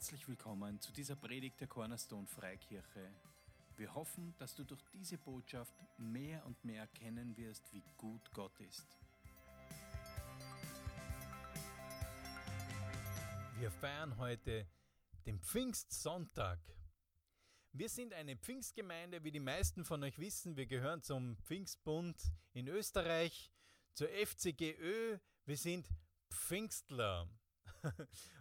Herzlich willkommen zu dieser Predigt der Cornerstone Freikirche. Wir hoffen, dass du durch diese Botschaft mehr und mehr erkennen wirst, wie gut Gott ist. Wir feiern heute den Pfingstsonntag. Wir sind eine Pfingstgemeinde, wie die meisten von euch wissen. Wir gehören zum Pfingstbund in Österreich, zur FCGÖ. Wir sind Pfingstler.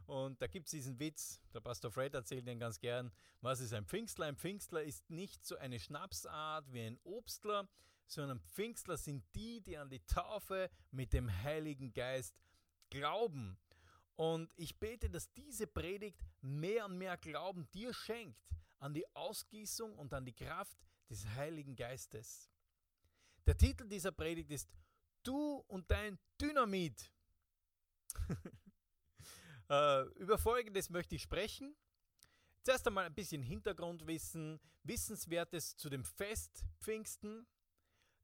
Und da gibt es diesen Witz, der Pastor Fred erzählt den ganz gern. Was ist ein Pfingstler? Ein Pfingstler ist nicht so eine Schnapsart wie ein Obstler, sondern Pfingstler sind die, die an die Taufe mit dem Heiligen Geist glauben. Und ich bete, dass diese Predigt mehr und mehr Glauben dir schenkt an die Ausgießung und an die Kraft des Heiligen Geistes. Der Titel dieser Predigt ist Du und dein Dynamit. Äh, über Folgendes möchte ich sprechen. Zuerst einmal ein bisschen Hintergrundwissen, Wissenswertes zu dem Fest Pfingsten,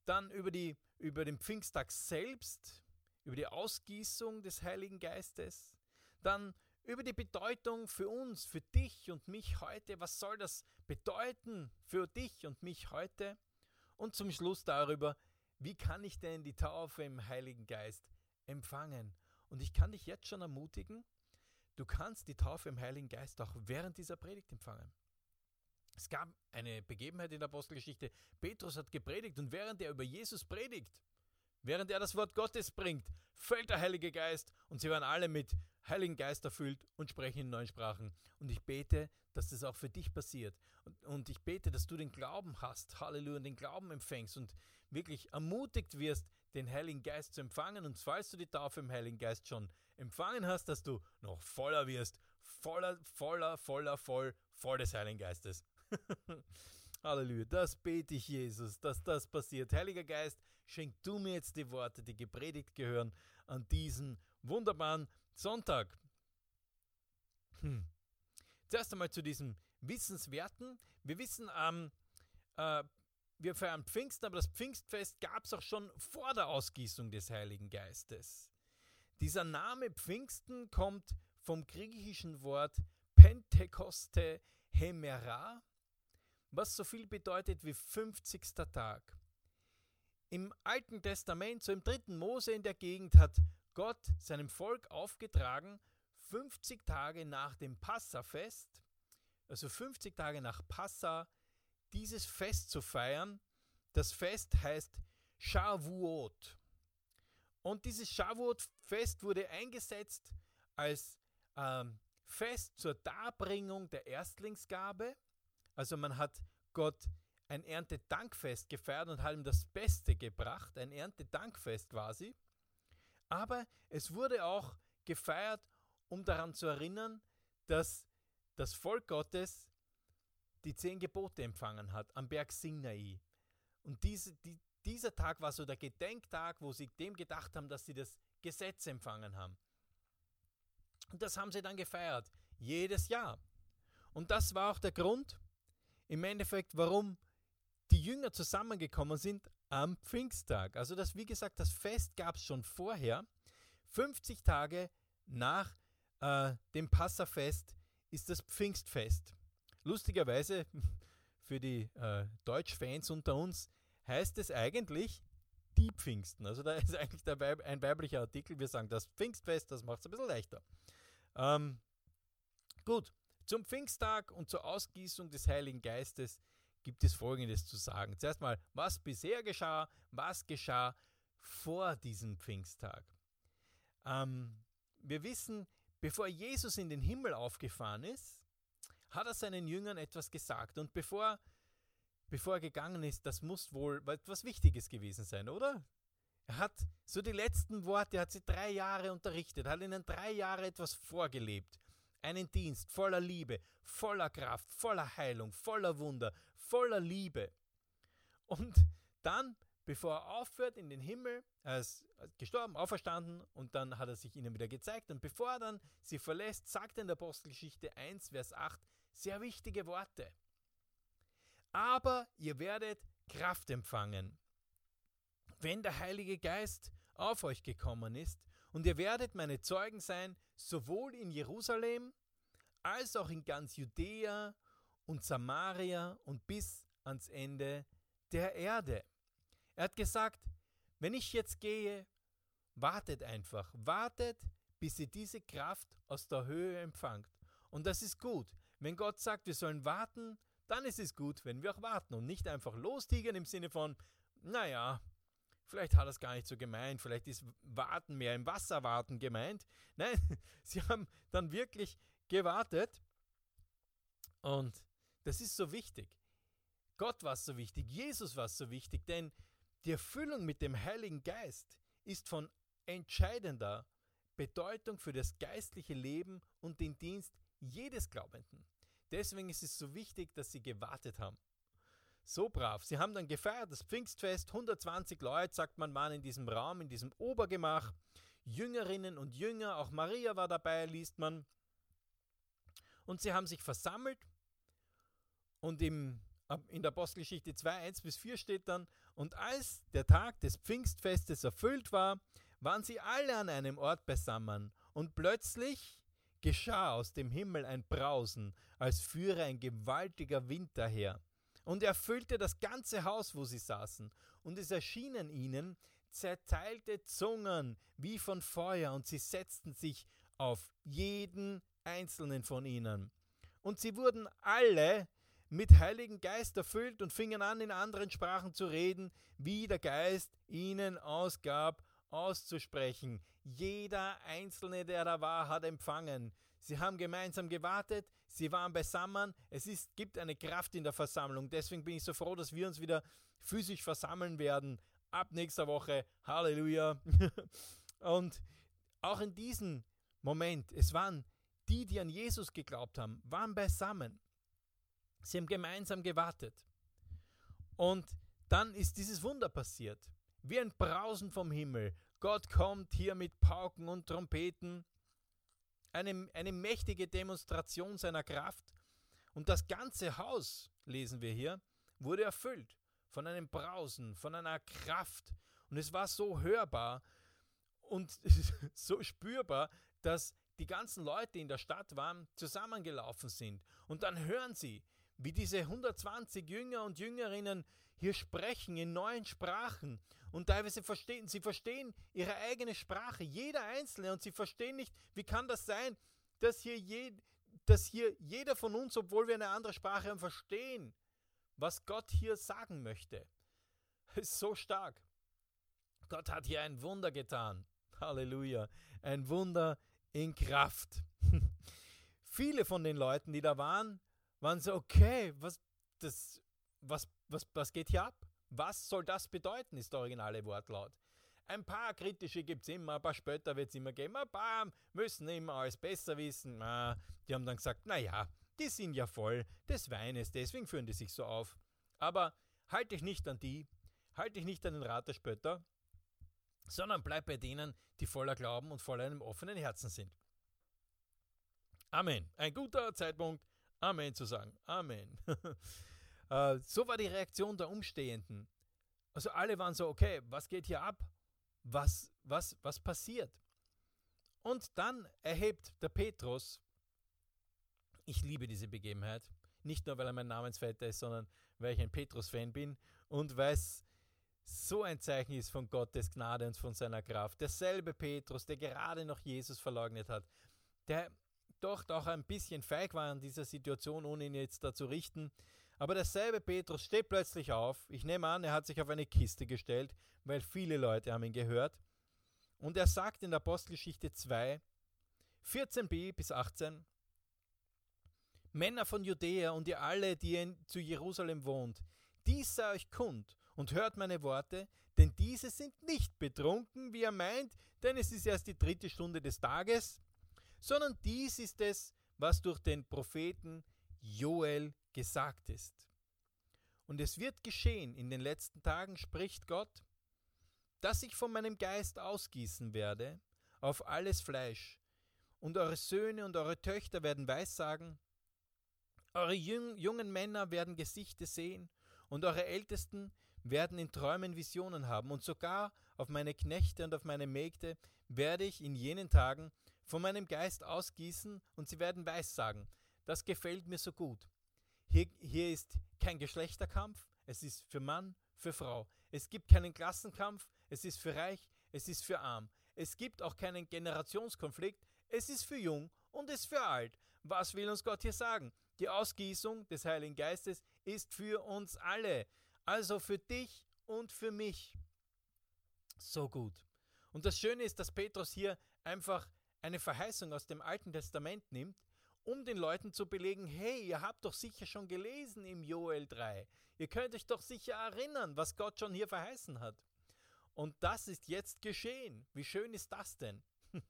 dann über, die, über den Pfingsttag selbst, über die Ausgießung des Heiligen Geistes, dann über die Bedeutung für uns, für dich und mich heute. Was soll das bedeuten für dich und mich heute? Und zum Schluss darüber, wie kann ich denn die Taufe im Heiligen Geist empfangen? Und ich kann dich jetzt schon ermutigen, Du kannst die Taufe im Heiligen Geist auch während dieser Predigt empfangen. Es gab eine Begebenheit in der Apostelgeschichte. Petrus hat gepredigt und während er über Jesus predigt, während er das Wort Gottes bringt, fällt der Heilige Geist und sie waren alle mit Heiligen Geist erfüllt und sprechen in neuen Sprachen. Und ich bete, dass das auch für dich passiert. Und, und ich bete, dass du den Glauben hast, Halleluja, und den Glauben empfängst und wirklich ermutigt wirst, den Heiligen Geist zu empfangen. Und falls du die Taufe im Heiligen Geist schon empfangen hast, dass du noch voller wirst, voller, voller, voller, voll, voll des Heiligen Geistes. Halleluja, das bete ich Jesus, dass das passiert. Heiliger Geist, schenk du mir jetzt die Worte, die gepredigt gehören an diesen wunderbaren Sonntag. Hm. Zuerst einmal zu diesem Wissenswerten. Wir wissen, ähm, äh, wir feiern Pfingsten, aber das Pfingstfest gab es auch schon vor der Ausgießung des Heiligen Geistes. Dieser Name Pfingsten kommt vom griechischen Wort Pentekoste Hemera, was so viel bedeutet wie 50. Tag. Im Alten Testament, so im dritten Mose in der Gegend, hat Gott seinem Volk aufgetragen, 50 Tage nach dem Passafest, also 50 Tage nach Passa, dieses Fest zu feiern. Das Fest heißt Shavuot. Und dieses Shavuot-Fest wurde eingesetzt als ähm, Fest zur Darbringung der Erstlingsgabe. Also man hat Gott ein Erntedankfest gefeiert und hat ihm das Beste gebracht, ein Erntedankfest quasi. Aber es wurde auch gefeiert, um daran zu erinnern, dass das Volk Gottes die zehn Gebote empfangen hat am Berg Sinai. Und diese, die, dieser Tag war so der Gedenktag, wo sie dem gedacht haben, dass sie das Gesetz empfangen haben. Und das haben sie dann gefeiert, jedes Jahr. Und das war auch der Grund, im Endeffekt, warum die Jünger zusammengekommen sind am Pfingsttag. Also das, wie gesagt, das Fest gab es schon vorher. 50 Tage nach äh, dem Passafest ist das Pfingstfest. Lustigerweise, für die äh, Deutschfans unter uns, heißt es eigentlich die Pfingsten. Also da ist eigentlich Weib, ein weiblicher Artikel. Wir sagen das Pfingstfest, das macht es ein bisschen leichter. Ähm, gut, zum Pfingsttag und zur Ausgießung des Heiligen Geistes gibt es Folgendes zu sagen. Zuerst mal, was bisher geschah, was geschah vor diesem Pfingsttag. Ähm, wir wissen, bevor Jesus in den Himmel aufgefahren ist, hat er seinen Jüngern etwas gesagt. Und bevor, bevor er gegangen ist, das muss wohl etwas Wichtiges gewesen sein, oder? Er hat so die letzten Worte, er hat sie drei Jahre unterrichtet, hat ihnen drei Jahre etwas vorgelebt. Einen Dienst voller Liebe, voller Kraft, voller Heilung, voller Wunder, voller Liebe. Und dann, bevor er aufhört in den Himmel, er ist gestorben, auferstanden und dann hat er sich ihnen wieder gezeigt. Und bevor er dann sie verlässt, sagt er in der Apostelgeschichte 1, Vers 8, sehr wichtige Worte. Aber ihr werdet Kraft empfangen, wenn der Heilige Geist auf euch gekommen ist, und ihr werdet meine Zeugen sein, sowohl in Jerusalem als auch in ganz Judäa und Samaria und bis ans Ende der Erde. Er hat gesagt, wenn ich jetzt gehe, wartet einfach, wartet, bis ihr diese Kraft aus der Höhe empfangt. Und das ist gut. Wenn Gott sagt, wir sollen warten, dann ist es gut, wenn wir auch warten und nicht einfach lostigern im Sinne von, naja, vielleicht hat er es gar nicht so gemeint, vielleicht ist Warten mehr im Wasserwarten gemeint. Nein, sie haben dann wirklich gewartet und das ist so wichtig. Gott war so wichtig, Jesus war so wichtig, denn die Erfüllung mit dem Heiligen Geist ist von entscheidender Bedeutung für das geistliche Leben und den Dienst jedes Glaubenden. Deswegen ist es so wichtig, dass sie gewartet haben. So brav. Sie haben dann gefeiert, das Pfingstfest. 120 Leute, sagt man, waren in diesem Raum, in diesem Obergemach. Jüngerinnen und Jünger, auch Maria war dabei, liest man. Und sie haben sich versammelt. Und im, in der Apostelgeschichte 2, 1 bis 4 steht dann, und als der Tag des Pfingstfestes erfüllt war, waren sie alle an einem Ort beisammen. Und plötzlich geschah aus dem Himmel ein Brausen, als führe ein gewaltiger Wind daher. Und er füllte das ganze Haus, wo sie saßen, und es erschienen ihnen zerteilte Zungen wie von Feuer, und sie setzten sich auf jeden einzelnen von ihnen. Und sie wurden alle mit Heiligen Geist erfüllt und fingen an, in anderen Sprachen zu reden, wie der Geist ihnen ausgab, auszusprechen. Jeder Einzelne, der da war, hat empfangen. Sie haben gemeinsam gewartet, sie waren beisammen. Es ist, gibt eine Kraft in der Versammlung. Deswegen bin ich so froh, dass wir uns wieder physisch versammeln werden. Ab nächster Woche. Halleluja. Und auch in diesem Moment, es waren die, die an Jesus geglaubt haben, waren beisammen. Sie haben gemeinsam gewartet. Und dann ist dieses Wunder passiert. Wie ein Brausen vom Himmel. Gott kommt hier mit Pauken und Trompeten eine, eine mächtige Demonstration seiner Kraft. Und das ganze Haus, lesen wir hier, wurde erfüllt von einem Brausen, von einer Kraft. Und es war so hörbar und so spürbar, dass die ganzen Leute, in der Stadt waren, zusammengelaufen sind. Und dann hören sie, wie diese 120 Jünger und Jüngerinnen hier sprechen in neuen Sprachen und teilweise verstehen, sie verstehen ihre eigene Sprache, jeder Einzelne, und sie verstehen nicht, wie kann das sein, dass hier, je, dass hier jeder von uns, obwohl wir eine andere Sprache haben, verstehen, was Gott hier sagen möchte. Es ist so stark. Gott hat hier ein Wunder getan. Halleluja. Ein Wunder in Kraft. Viele von den Leuten, die da waren, waren so, okay, was, das, was, was, was geht hier ab? Was soll das bedeuten, ist der originale Wortlaut. Ein paar kritische gibt es immer, ein paar wird es immer geben, ein paar müssen immer alles besser wissen. Die haben dann gesagt, naja, die sind ja voll des Weines, deswegen führen die sich so auf. Aber halte dich nicht an die, halte dich nicht an den Rat der Spötter, sondern bleib bei denen, die voller Glauben und voller einem offenen Herzen sind. Amen. Ein guter Zeitpunkt, Amen zu sagen. Amen. Äh, so war die Reaktion der Umstehenden. Also alle waren so, okay, was geht hier ab? Was, was, was passiert? Und dann erhebt der Petrus, ich liebe diese Begebenheit, nicht nur weil er mein Namensvetter ist, sondern weil ich ein Petrus-Fan bin und weil es so ein Zeichen ist von Gottes Gnade und von seiner Kraft. Derselbe Petrus, der gerade noch Jesus verleugnet hat, der doch auch ein bisschen feig war in dieser Situation, ohne ihn jetzt da zu richten, aber derselbe Petrus steht plötzlich auf. Ich nehme an, er hat sich auf eine Kiste gestellt, weil viele Leute haben ihn gehört. Und er sagt in der Apostelgeschichte 2, 14b bis 18, Männer von Judäa und ihr alle, die in, zu Jerusalem wohnt, dies sei euch kund und hört meine Worte, denn diese sind nicht betrunken, wie er meint, denn es ist erst die dritte Stunde des Tages, sondern dies ist es, was durch den Propheten Joel gesagt ist. Und es wird geschehen in den letzten Tagen, spricht Gott, dass ich von meinem Geist ausgießen werde auf alles Fleisch, und eure Söhne und eure Töchter werden Weissagen, eure jungen Männer werden Gesichter sehen, und eure Ältesten werden in Träumen Visionen haben, und sogar auf meine Knechte und auf meine Mägde werde ich in jenen Tagen von meinem Geist ausgießen und sie werden Weissagen. Das gefällt mir so gut. Hier, hier ist kein Geschlechterkampf, es ist für Mann, für Frau. Es gibt keinen Klassenkampf, es ist für reich, es ist für arm. Es gibt auch keinen Generationskonflikt, es ist für jung und es ist für alt. Was will uns Gott hier sagen? Die Ausgießung des Heiligen Geistes ist für uns alle, also für dich und für mich. So gut. Und das Schöne ist, dass Petrus hier einfach eine Verheißung aus dem Alten Testament nimmt, um den Leuten zu belegen, hey, ihr habt doch sicher schon gelesen im Joel 3. Ihr könnt euch doch sicher erinnern, was Gott schon hier verheißen hat. Und das ist jetzt geschehen. Wie schön ist das denn?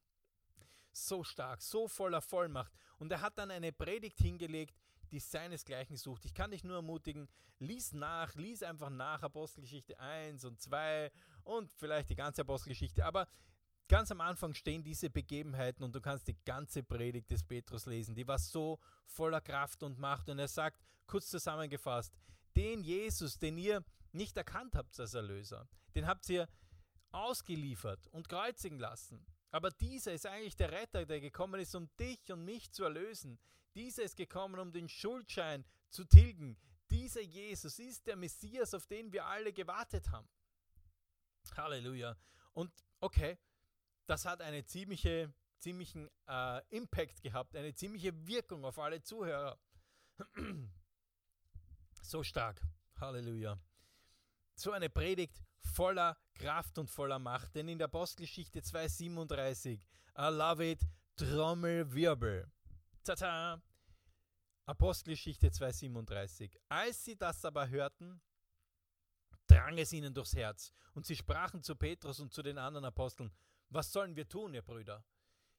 so stark, so voller Vollmacht. Und er hat dann eine Predigt hingelegt, die seinesgleichen sucht. Ich kann dich nur ermutigen, lies nach, lies einfach nach Apostelgeschichte 1 und 2 und vielleicht die ganze Apostelgeschichte. Aber ganz am Anfang stehen diese Begebenheiten und du kannst die ganze Predigt des Petrus lesen. Die war so voller Kraft und Macht. Und er sagt, kurz zusammengefasst, den Jesus, den ihr nicht erkannt habt als Erlöser, den habt ihr ausgeliefert und kreuzigen lassen. Aber dieser ist eigentlich der Retter, der gekommen ist, um dich und mich zu erlösen. Dieser ist gekommen, um den Schuldschein zu tilgen. Dieser Jesus ist der Messias, auf den wir alle gewartet haben. Halleluja. Und okay, das hat einen ziemliche, ziemlichen äh, Impact gehabt, eine ziemliche Wirkung auf alle Zuhörer. so stark. Halleluja. So eine Predigt voller Kraft und voller Macht. Denn in der Apostelgeschichte 2,37, I love it, Trommelwirbel. Tata! Apostelgeschichte 2,37. Als sie das aber hörten, drang es ihnen durchs Herz. Und sie sprachen zu Petrus und zu den anderen Aposteln, was sollen wir tun, ihr Brüder?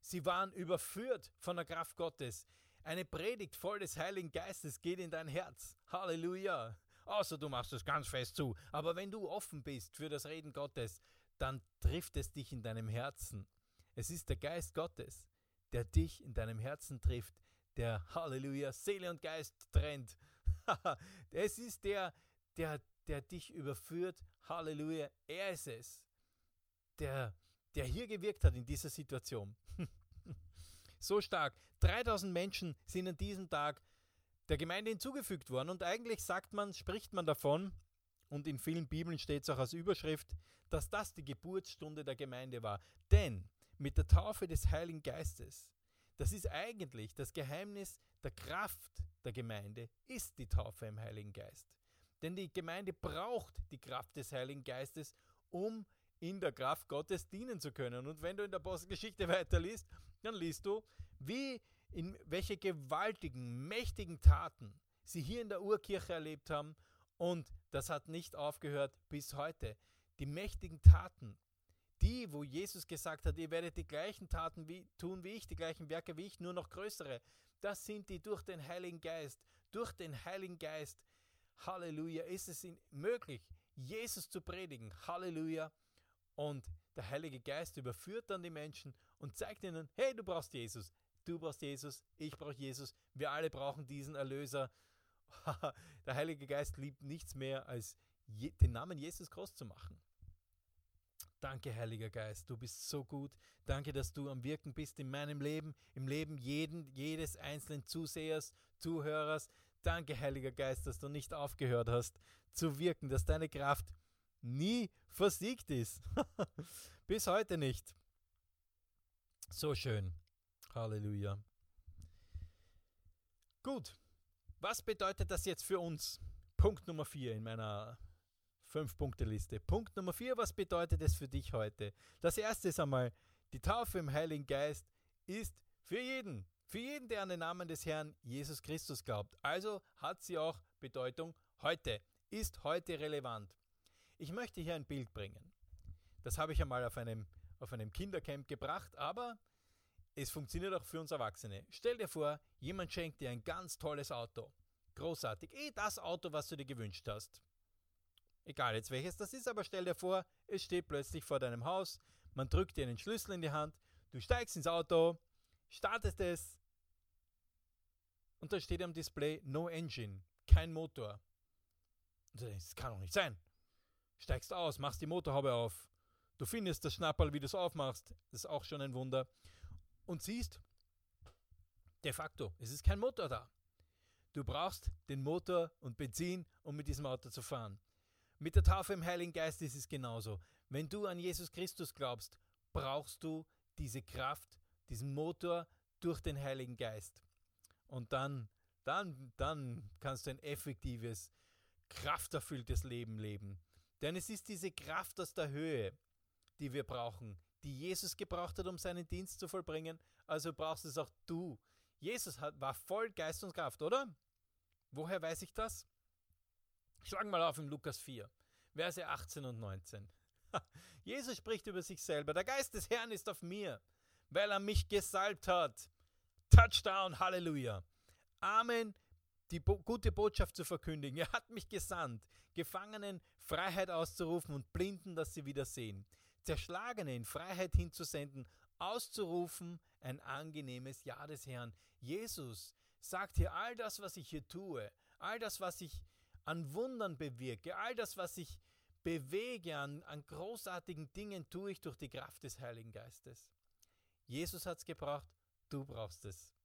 Sie waren überführt von der Kraft Gottes. Eine Predigt voll des Heiligen Geistes geht in dein Herz. Halleluja. Außer du machst es ganz fest zu. Aber wenn du offen bist für das Reden Gottes, dann trifft es dich in deinem Herzen. Es ist der Geist Gottes, der dich in deinem Herzen trifft, der Halleluja Seele und Geist trennt. es ist der, der, der dich überführt. Halleluja, er ist es, der, der hier gewirkt hat in dieser Situation. so stark. 3000 Menschen sind an diesem Tag der Gemeinde hinzugefügt worden. Und eigentlich sagt man, spricht man davon, und in vielen Bibeln steht es auch als Überschrift, dass das die Geburtsstunde der Gemeinde war. Denn mit der Taufe des Heiligen Geistes, das ist eigentlich das Geheimnis der Kraft der Gemeinde, ist die Taufe im Heiligen Geist. Denn die Gemeinde braucht die Kraft des Heiligen Geistes, um in der Kraft Gottes dienen zu können. Und wenn du in der Apostelgeschichte weiterliest, dann liest du, wie in welche gewaltigen, mächtigen Taten sie hier in der Urkirche erlebt haben. Und das hat nicht aufgehört bis heute. Die mächtigen Taten, die, wo Jesus gesagt hat, ihr werdet die gleichen Taten wie, tun wie ich, die gleichen Werke wie ich, nur noch größere, das sind die durch den Heiligen Geist. Durch den Heiligen Geist, Halleluja, ist es möglich, Jesus zu predigen. Halleluja. Und der Heilige Geist überführt dann die Menschen und zeigt ihnen, hey, du brauchst Jesus. Du brauchst Jesus, ich brauche Jesus, wir alle brauchen diesen Erlöser. Der Heilige Geist liebt nichts mehr, als den Namen Jesus groß zu machen. Danke, Heiliger Geist, du bist so gut. Danke, dass du am Wirken bist in meinem Leben, im Leben jeden, jedes einzelnen Zusehers, Zuhörers. Danke, Heiliger Geist, dass du nicht aufgehört hast zu wirken, dass deine Kraft nie versiegt ist. Bis heute nicht. So schön. Halleluja. Gut, was bedeutet das jetzt für uns? Punkt Nummer 4 in meiner 5-Punkte-Liste. Punkt Nummer 4, was bedeutet es für dich heute? Das erste ist einmal, die Taufe im Heiligen Geist ist für jeden. Für jeden, der an den Namen des Herrn Jesus Christus glaubt. Also hat sie auch Bedeutung heute. Ist heute relevant. Ich möchte hier ein Bild bringen. Das habe ich einmal auf einem, auf einem Kindercamp gebracht, aber es funktioniert auch für uns Erwachsene. Stell dir vor, jemand schenkt dir ein ganz tolles Auto. Großartig. Eh das Auto, was du dir gewünscht hast. Egal jetzt welches das ist, aber stell dir vor, es steht plötzlich vor deinem Haus, man drückt dir einen Schlüssel in die Hand, du steigst ins Auto, startest es und dann steht am Display No Engine, kein Motor. Das kann doch nicht sein. Steigst aus, machst die Motorhaube auf. Du findest das Schnapperl, wie du es aufmachst. Das ist auch schon ein Wunder. und siehst, de facto, es ist kein Motor da. Du brauchst den Motor und Benzin, um mit diesem Auto zu fahren. Mit der Taufe im Heiligen Geist ist es genauso. Wenn du an Jesus Christus glaubst, brauchst du diese Kraft, diesen Motor durch den Heiligen Geist. Und dann, dann, dann kannst du ein effektives, krafterfülltes Leben leben. Denn es ist diese Kraft aus der Höhe, die wir brauchen, die Jesus gebraucht hat, um seinen Dienst zu vollbringen. Also brauchst es auch du. Jesus war voll Geist und Kraft, oder? Woher weiß ich das? Schlagen mal auf im Lukas 4, Verse 18 und 19. Jesus spricht über sich selber. Der Geist des Herrn ist auf mir, weil er mich gesalbt hat. Touchdown, Halleluja. Amen, die Bo gute Botschaft zu verkündigen. Er hat mich gesandt, Gefangenen Freiheit auszurufen und Blinden, dass sie wieder sehen. Zerschlagene in Freiheit hinzusenden, auszurufen, ein angenehmes Ja des Herrn. Jesus sagt hier, all das, was ich hier tue, all das, was ich an Wundern bewirke, all das, was ich bewege an, an großartigen Dingen, tue ich durch die Kraft des Heiligen Geistes. Jesus hat es gebraucht, du brauchst es.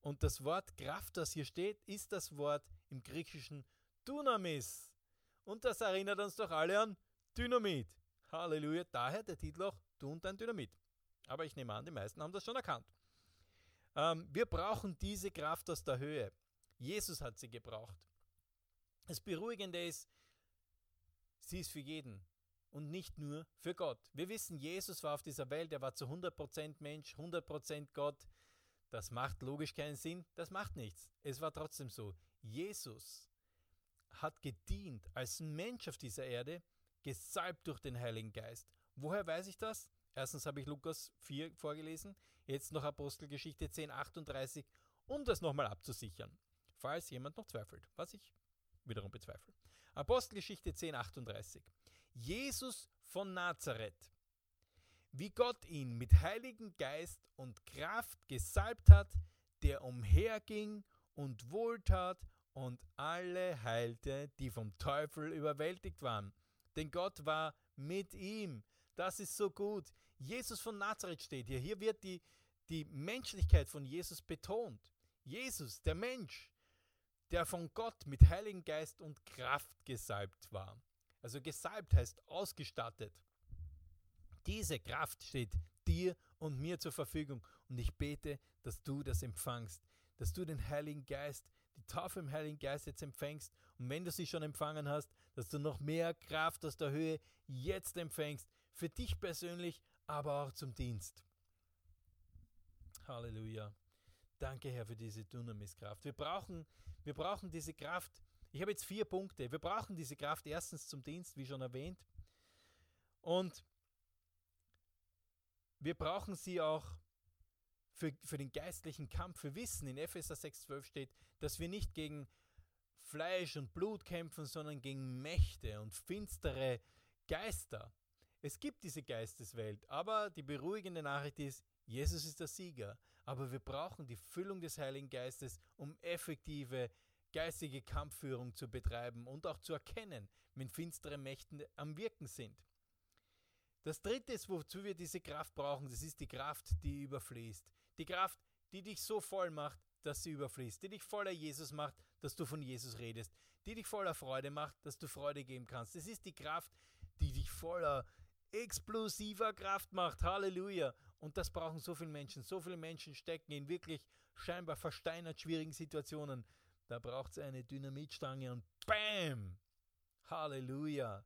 Und das Wort Kraft, das hier steht, ist das Wort im Griechischen Dynamis. Und das erinnert uns doch alle an Dynamit. Halleluja, daher der Titel auch Du und dein Dynamit. Aber ich nehme an, die meisten haben das schon erkannt. Ähm, wir brauchen diese Kraft aus der Höhe. Jesus hat sie gebraucht. Das Beruhigende ist, sie ist für jeden und nicht nur für Gott. Wir wissen, Jesus war auf dieser Welt, er war zu 100% Mensch, 100% Gott. Das macht logisch keinen Sinn, das macht nichts. Es war trotzdem so. Jesus hat gedient als Mensch auf dieser Erde, gesalbt durch den Heiligen Geist. Woher weiß ich das? Erstens habe ich Lukas 4 vorgelesen, jetzt noch Apostelgeschichte 10, 38, um das nochmal abzusichern, falls jemand noch zweifelt, was ich wiederum bezweifle. Apostelgeschichte 10, 38. Jesus von Nazareth, wie Gott ihn mit Heiligen Geist und Kraft gesalbt hat, der umherging und wohltat und alle heilte, die vom Teufel überwältigt waren. Denn Gott war mit ihm. Das ist so gut. Jesus von Nazareth steht hier. Hier wird die, die Menschlichkeit von Jesus betont. Jesus, der Mensch, der von Gott mit Heiligen Geist und Kraft gesalbt war. Also gesalbt heißt ausgestattet. Diese Kraft steht dir und mir zur Verfügung und ich bete, dass du das empfangst, dass du den Heiligen Geist, die Taufe im Heiligen Geist jetzt empfängst und wenn du sie schon empfangen hast, dass du noch mehr Kraft aus der Höhe jetzt empfängst, für dich persönlich, aber auch zum Dienst. Halleluja. Danke, Herr, für diese Dynamiskraft. Wir brauchen, wir brauchen diese Kraft. Ich habe jetzt vier Punkte. Wir brauchen diese Kraft erstens zum Dienst, wie schon erwähnt. Und wir brauchen sie auch für, für den geistlichen Kampf. Wir wissen, in Epheser 6,12 steht, dass wir nicht gegen Fleisch und Blut kämpfen, sondern gegen Mächte und finstere Geister. Es gibt diese Geisteswelt, aber die beruhigende Nachricht ist, Jesus ist der Sieger. Aber wir brauchen die Füllung des Heiligen Geistes, um effektive geistige Kampfführung zu betreiben und auch zu erkennen, wenn finstere Mächte am Wirken sind. Das dritte ist, wozu wir diese Kraft brauchen, das ist die Kraft, die überfließt. Die Kraft, die dich so voll macht, dass sie überfließt. Die dich voller Jesus macht, dass du von Jesus redest. Die dich voller Freude macht, dass du Freude geben kannst. Das ist die Kraft, die dich voller explosiver Kraft macht. Halleluja. Und das brauchen so viele Menschen. So viele Menschen stecken in wirklich scheinbar versteinert schwierigen Situationen. Da braucht es eine Dynamitstange und BAM! Halleluja.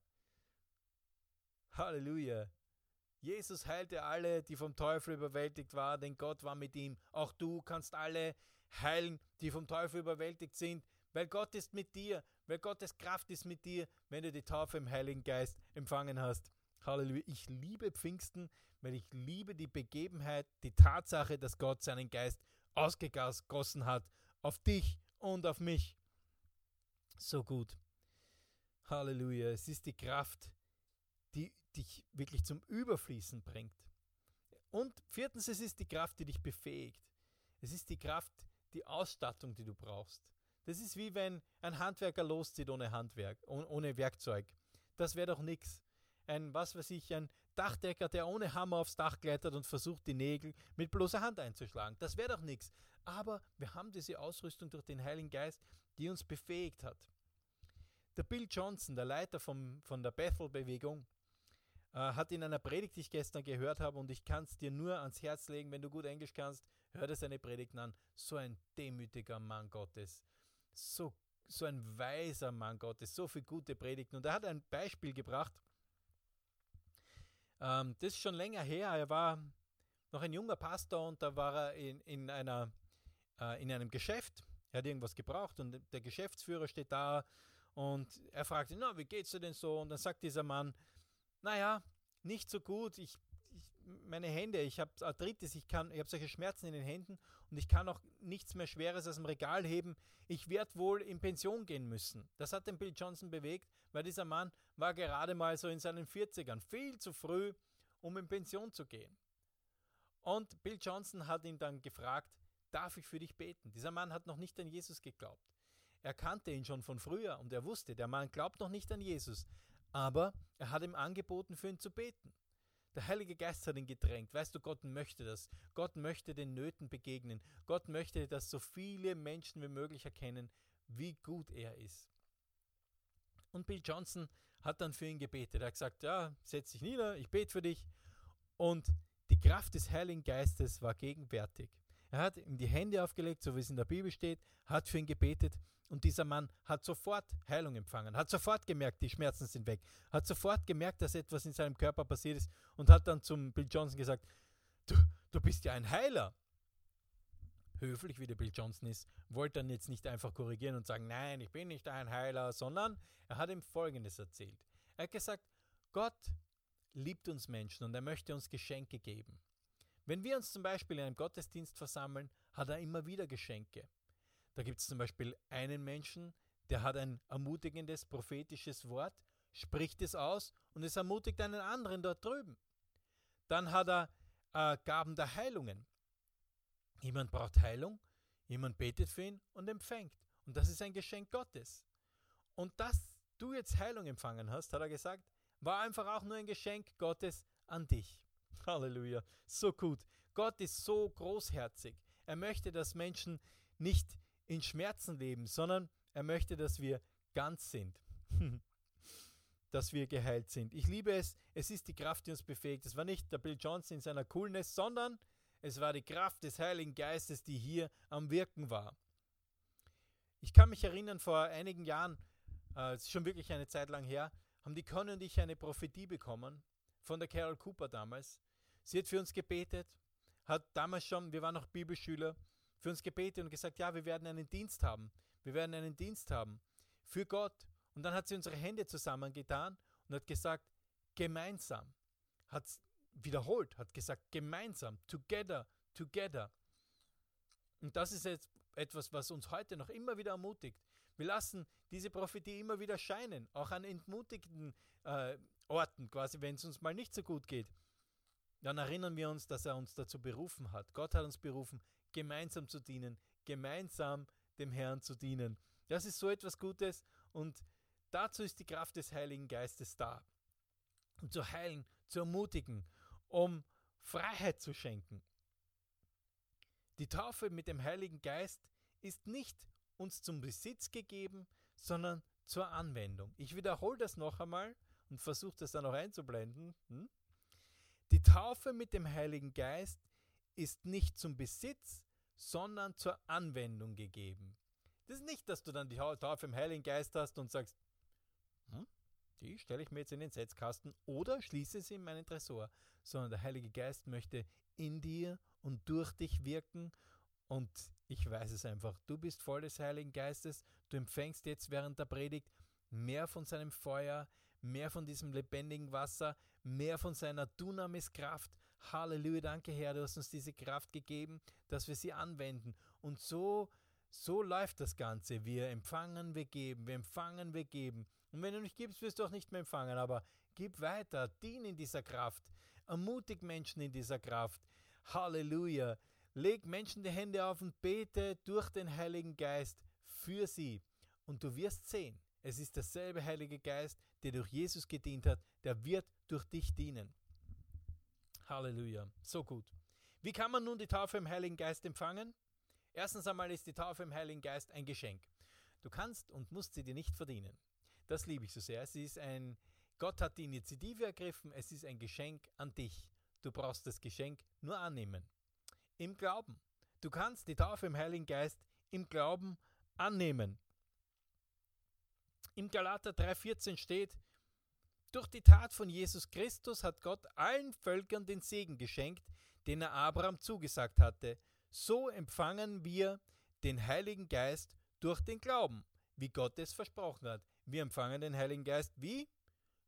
Halleluja. Jesus heilte alle, die vom Teufel überwältigt waren, denn Gott war mit ihm. Auch du kannst alle heilen, die vom Teufel überwältigt sind, weil Gott ist mit dir, weil Gottes Kraft ist mit dir, wenn du die Taufe im Heiligen Geist empfangen hast. Halleluja. Ich liebe Pfingsten, weil ich liebe die Begebenheit, die Tatsache, dass Gott seinen Geist ausgegossen hat auf dich und auf mich. So gut. Halleluja. Es ist die Kraft, dich wirklich zum Überfließen bringt. Und viertens, es ist die Kraft, die dich befähigt. Es ist die Kraft, die Ausstattung, die du brauchst. Das ist wie wenn ein Handwerker loszieht ohne Handwerk, ohne Werkzeug. Das wäre doch nichts. Ein, was weiß ich, ein Dachdecker, der ohne Hammer aufs Dach klettert und versucht, die Nägel mit bloßer Hand einzuschlagen. Das wäre doch nichts. Aber wir haben diese Ausrüstung durch den Heiligen Geist, die uns befähigt hat. Der Bill Johnson, der Leiter vom, von der Bethel-Bewegung, hat in einer Predigt, die ich gestern gehört habe, und ich kann es dir nur ans Herz legen, wenn du gut Englisch kannst, hör dir seine Predigten an. So ein demütiger Mann Gottes. So, so ein weiser Mann Gottes. So viele gute Predigten. Und er hat ein Beispiel gebracht. Ähm, das ist schon länger her. Er war noch ein junger Pastor und da war er in, in, einer, äh, in einem Geschäft. Er hat irgendwas gebraucht und der Geschäftsführer steht da und er fragt ihn, na, wie geht's dir denn so? Und dann sagt dieser Mann, naja, nicht so gut. Ich, ich meine Hände, ich habe Arthritis, ich, ich habe solche Schmerzen in den Händen und ich kann auch nichts mehr Schweres aus dem Regal heben. Ich werde wohl in Pension gehen müssen. Das hat den Bill Johnson bewegt, weil dieser Mann war gerade mal so in seinen 40ern, viel zu früh, um in Pension zu gehen. Und Bill Johnson hat ihn dann gefragt, darf ich für dich beten? Dieser Mann hat noch nicht an Jesus geglaubt. Er kannte ihn schon von früher und er wusste, der Mann glaubt noch nicht an Jesus, aber er hat ihm angeboten, für ihn zu beten. Der Heilige Geist hat ihn gedrängt. Weißt du, Gott möchte das. Gott möchte den Nöten begegnen. Gott möchte, dass so viele Menschen wie möglich erkennen, wie gut er ist. Und Bill Johnson hat dann für ihn gebetet. Er hat gesagt, ja, setz dich nieder, ich bete für dich. Und die Kraft des Heiligen Geistes war gegenwärtig. Er hat ihm die Hände aufgelegt, so wie es in der Bibel steht, hat für ihn gebetet und dieser Mann hat sofort Heilung empfangen, hat sofort gemerkt, die Schmerzen sind weg, hat sofort gemerkt, dass etwas in seinem Körper passiert ist und hat dann zum Bill Johnson gesagt, du, du bist ja ein Heiler. Höflich wie der Bill Johnson ist, wollte dann jetzt nicht einfach korrigieren und sagen, nein, ich bin nicht ein Heiler, sondern er hat ihm Folgendes erzählt. Er hat gesagt, Gott liebt uns Menschen und er möchte uns Geschenke geben. Wenn wir uns zum Beispiel in einem Gottesdienst versammeln, hat er immer wieder Geschenke. Da gibt es zum Beispiel einen Menschen, der hat ein ermutigendes prophetisches Wort, spricht es aus und es ermutigt einen anderen dort drüben. Dann hat er äh, Gaben der Heilungen. Jemand braucht Heilung, jemand betet für ihn und empfängt. Und das ist ein Geschenk Gottes. Und dass du jetzt Heilung empfangen hast, hat er gesagt, war einfach auch nur ein Geschenk Gottes an dich. Halleluja. So gut. Gott ist so großherzig. Er möchte, dass Menschen nicht in Schmerzen leben, sondern er möchte, dass wir ganz sind. dass wir geheilt sind. Ich liebe es. Es ist die Kraft, die uns befähigt. Es war nicht der Bill Johnson in seiner Coolness, sondern es war die Kraft des Heiligen Geistes, die hier am Wirken war. Ich kann mich erinnern, vor einigen Jahren, äh, ist schon wirklich eine Zeit lang her, haben die Conny und ich eine Prophetie bekommen von der Carol Cooper damals. Sie hat für uns gebetet, hat damals schon, wir waren noch Bibelschüler, für uns gebetet und gesagt, ja, wir werden einen Dienst haben. Wir werden einen Dienst haben für Gott. Und dann hat sie unsere Hände zusammengetan und hat gesagt, gemeinsam. Hat wiederholt, hat gesagt, gemeinsam, together, together. Und das ist jetzt etwas, was uns heute noch immer wieder ermutigt. Wir lassen diese Prophetie immer wieder scheinen, auch an entmutigten äh, Orten, quasi, wenn es uns mal nicht so gut geht. Dann erinnern wir uns, dass er uns dazu berufen hat. Gott hat uns berufen, gemeinsam zu dienen, gemeinsam dem Herrn zu dienen. Das ist so etwas Gutes und dazu ist die Kraft des Heiligen Geistes da. Um zu heilen, zu ermutigen, um Freiheit zu schenken. Die Taufe mit dem Heiligen Geist ist nicht uns zum Besitz gegeben, sondern zur Anwendung. Ich wiederhole das noch einmal und versuche das dann auch einzublenden. Hm? Die Taufe mit dem Heiligen Geist ist nicht zum Besitz, sondern zur Anwendung gegeben. Das ist nicht, dass du dann die Taufe im Heiligen Geist hast und sagst, hm, die stelle ich mir jetzt in den Setzkasten oder schließe sie in meinen Tresor, sondern der Heilige Geist möchte in dir und durch dich wirken und ich weiß es einfach, du bist voll des Heiligen Geistes, du empfängst jetzt während der Predigt mehr von seinem Feuer, mehr von diesem lebendigen Wasser, mehr von seiner Dunamis-Kraft. Halleluja, danke Herr, du hast uns diese Kraft gegeben, dass wir sie anwenden. Und so, so läuft das Ganze. Wir empfangen, wir geben, wir empfangen, wir geben. Und wenn du nicht gibst, wirst du auch nicht mehr empfangen. Aber gib weiter, dien in dieser Kraft, ermutig Menschen in dieser Kraft. Halleluja. Leg Menschen die Hände auf und bete durch den Heiligen Geist für sie. Und du wirst sehen, es ist derselbe Heilige Geist, der durch Jesus gedient hat, der wird durch dich dienen. Halleluja. So gut. Wie kann man nun die Taufe im Heiligen Geist empfangen? Erstens einmal ist die Taufe im Heiligen Geist ein Geschenk. Du kannst und musst sie dir nicht verdienen. Das liebe ich so sehr. Es ist ein, Gott hat die Initiative ergriffen, es ist ein Geschenk an dich. Du brauchst das Geschenk nur annehmen. Im Glauben. Du kannst die Taufe im Heiligen Geist im Glauben annehmen. Im Galater 3,14 steht, durch die Tat von Jesus Christus hat Gott allen Völkern den Segen geschenkt, den er Abraham zugesagt hatte. So empfangen wir den Heiligen Geist durch den Glauben, wie Gott es versprochen hat. Wir empfangen den Heiligen Geist wie?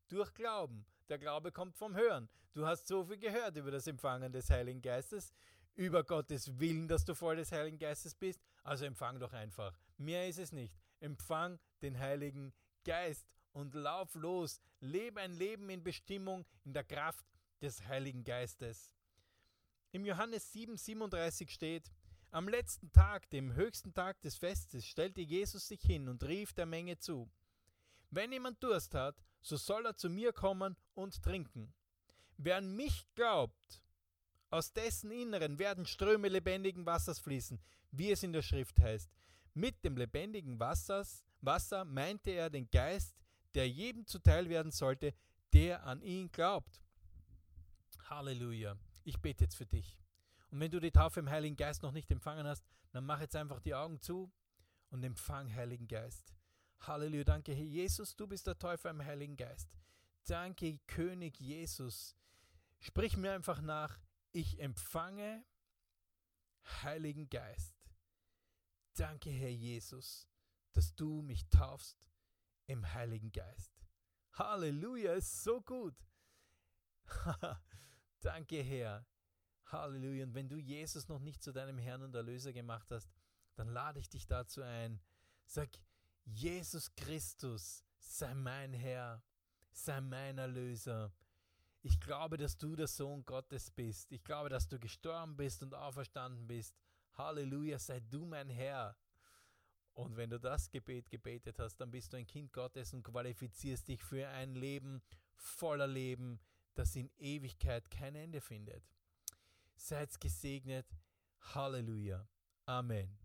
Durch Glauben. Der Glaube kommt vom Hören. Du hast so viel gehört über das Empfangen des Heiligen Geistes, über Gottes Willen, dass du voll des Heiligen Geistes bist. Also empfang doch einfach. Mehr ist es nicht. Empfang den Heiligen Geist und lauf los. Lebe ein Leben in Bestimmung, in der Kraft des Heiligen Geistes. Im Johannes 7, 37 steht, am letzten Tag, dem höchsten Tag des Festes, stellte Jesus sich hin und rief der Menge zu, wenn jemand Durst hat, so soll er zu mir kommen und trinken. Wer an mich glaubt, aus dessen Inneren werden Ströme lebendigen Wassers fließen, wie es in der Schrift heißt. Mit dem lebendigen Wassers, Wasser meinte er den Geist, der jedem zuteil werden sollte, der an ihn glaubt. Halleluja. Ich bete jetzt für dich. Und wenn du die Taufe im Heiligen Geist noch nicht empfangen hast, dann mach jetzt einfach die Augen zu und empfang Heiligen Geist. Halleluja. Danke, Herr Jesus, du bist der Täufer im Heiligen Geist. Danke, König Jesus. Sprich mir einfach nach. Ich empfange Heiligen Geist. Danke, Herr Jesus, dass du mich taufst im Heiligen Geist. Halleluja, ist so gut. Danke, Herr. Halleluja. Und wenn du Jesus noch nicht zu deinem Herrn und Erlöser gemacht hast, dann lade ich dich dazu ein. Sag, Jesus Christus, sei mein Herr, sei mein Erlöser. Ich glaube, dass du der Sohn Gottes bist. Ich glaube, dass du gestorben bist und auferstanden bist. Halleluja, sei du mein Herr. Und wenn du das Gebet gebetet hast, dann bist du ein Kind Gottes und qualifizierst dich für ein Leben voller Leben, das in Ewigkeit kein Ende findet. Seid gesegnet. Halleluja. Amen.